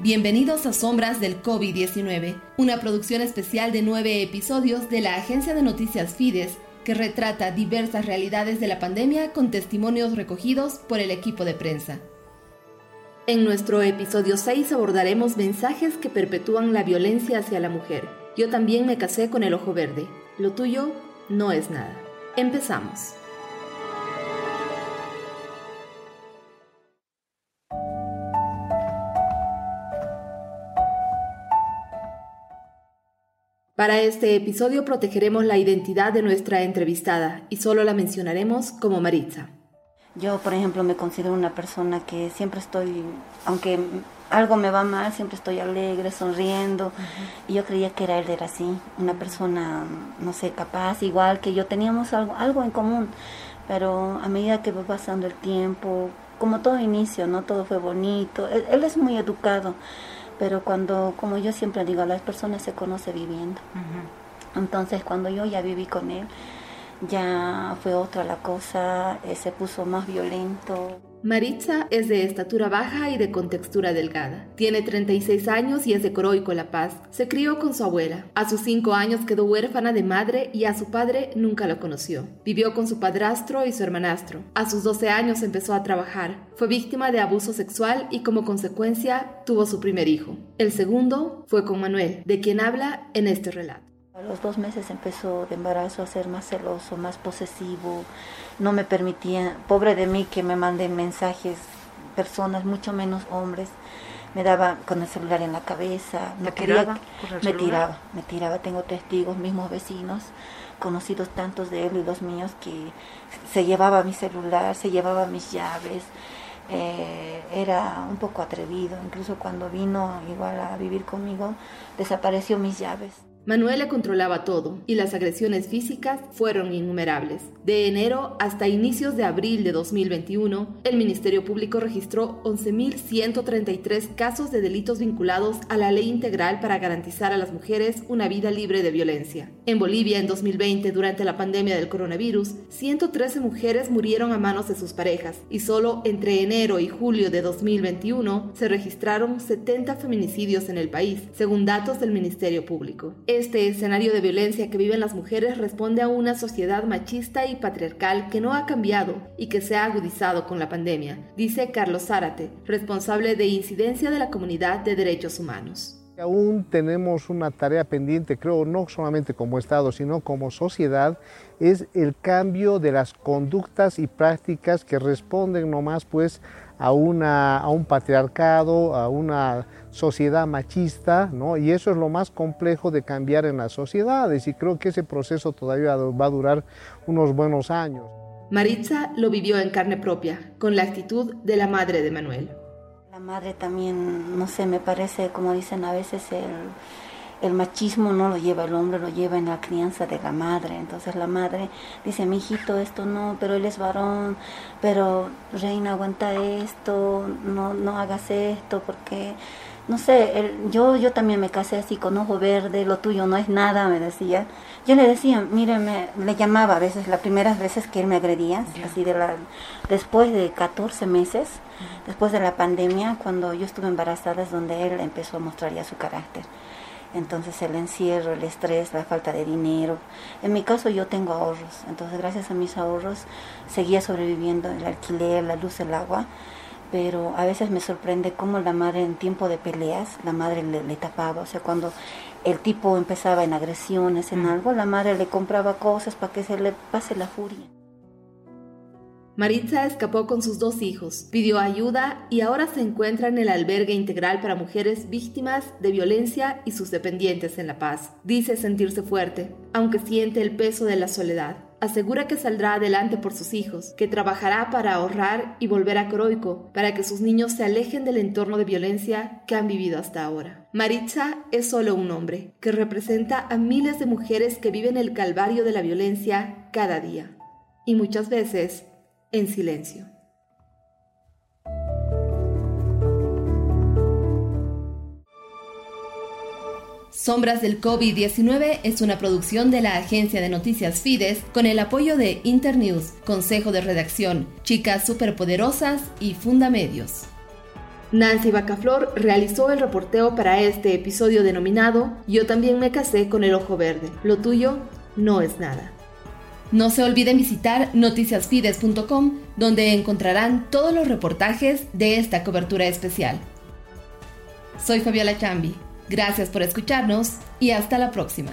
Bienvenidos a Sombras del COVID-19, una producción especial de nueve episodios de la agencia de noticias Fides que retrata diversas realidades de la pandemia con testimonios recogidos por el equipo de prensa. En nuestro episodio 6 abordaremos mensajes que perpetúan la violencia hacia la mujer. Yo también me casé con el ojo verde. Lo tuyo no es nada. Empezamos. Para este episodio protegeremos la identidad de nuestra entrevistada y solo la mencionaremos como Maritza. Yo, por ejemplo, me considero una persona que siempre estoy, aunque algo me va mal, siempre estoy alegre, sonriendo. Y yo creía que era él era así, una persona, no sé, capaz, igual que yo, teníamos algo, algo en común. Pero a medida que va pasando el tiempo, como todo inicio, ¿no? Todo fue bonito. él es muy educado pero cuando, como yo siempre digo, las personas se conoce viviendo. Entonces, cuando yo ya viví con él, ya fue otra la cosa, eh, se puso más violento. Maritza es de estatura baja y de contextura delgada. Tiene 36 años y es de Coroico, La Paz. Se crió con su abuela. A sus 5 años quedó huérfana de madre y a su padre nunca lo conoció. Vivió con su padrastro y su hermanastro. A sus 12 años empezó a trabajar. Fue víctima de abuso sexual y como consecuencia tuvo su primer hijo. El segundo fue con Manuel, de quien habla en este relato. A los dos meses empezó de embarazo a ser más celoso, más posesivo. No me permitía, pobre de mí que me manden mensajes, personas, mucho menos hombres. Me daba con el celular en la cabeza. No quería, me tiraba, me tiraba. Tengo testigos, mismos vecinos, conocidos tantos de él y los míos, que se llevaba mi celular, se llevaba mis llaves. Eh, era un poco atrevido, incluso cuando vino igual a vivir conmigo, desapareció mis llaves. Manuel le controlaba todo y las agresiones físicas fueron innumerables. De enero hasta inicios de abril de 2021, el Ministerio Público registró 11.133 casos de delitos vinculados a la Ley Integral para garantizar a las mujeres una vida libre de violencia. En Bolivia, en 2020, durante la pandemia del coronavirus, 113 mujeres murieron a manos de sus parejas y solo entre enero y julio de 2021 se registraron 70 feminicidios en el país, según datos del Ministerio Público. Este escenario de violencia que viven las mujeres responde a una sociedad machista y patriarcal que no ha cambiado y que se ha agudizado con la pandemia, dice Carlos Zárate, responsable de incidencia de la comunidad de derechos humanos. Aún tenemos una tarea pendiente, creo, no solamente como Estado, sino como sociedad, es el cambio de las conductas y prácticas que responden nomás pues a, una, a un patriarcado, a una sociedad machista, ¿no? y eso es lo más complejo de cambiar en las sociedades, y creo que ese proceso todavía va a durar unos buenos años. Maritza lo vivió en carne propia, con la actitud de la madre de Manuel. La madre también, no sé, me parece, como dicen a veces, el el machismo no lo lleva el hombre, lo lleva en la crianza de la madre. Entonces la madre dice, mi hijito, esto no, pero él es varón, pero reina, aguanta esto, no, no hagas esto, porque, no sé, yo, yo también me casé así con ojo verde, lo tuyo no es nada, me decía. Yo le decía, míreme, le llamaba a veces, las primeras veces que él me agredía, así de la, después de 14 meses, después de la pandemia, cuando yo estuve embarazada, es donde él empezó a mostrar ya su carácter. Entonces el encierro, el estrés, la falta de dinero. En mi caso yo tengo ahorros, entonces gracias a mis ahorros seguía sobreviviendo el alquiler, la luz, el agua. Pero a veces me sorprende cómo la madre en tiempo de peleas, la madre le, le tapaba. O sea, cuando el tipo empezaba en agresiones, en algo, la madre le compraba cosas para que se le pase la furia. Maritza escapó con sus dos hijos, pidió ayuda y ahora se encuentra en el albergue integral para mujeres víctimas de violencia y sus dependientes en La Paz. Dice sentirse fuerte, aunque siente el peso de la soledad. Asegura que saldrá adelante por sus hijos, que trabajará para ahorrar y volver a Croico, para que sus niños se alejen del entorno de violencia que han vivido hasta ahora. Maritza es solo un hombre, que representa a miles de mujeres que viven el calvario de la violencia cada día. Y muchas veces en silencio. Sombras del COVID-19 es una producción de la agencia de noticias Fides con el apoyo de Internews, Consejo de Redacción, Chicas Superpoderosas y Fundamedios. Nancy Bacaflor realizó el reporteo para este episodio denominado Yo también me casé con el ojo verde. Lo tuyo no es nada. No se olviden visitar noticiasfides.com donde encontrarán todos los reportajes de esta cobertura especial. Soy Fabiola Chambi. Gracias por escucharnos y hasta la próxima.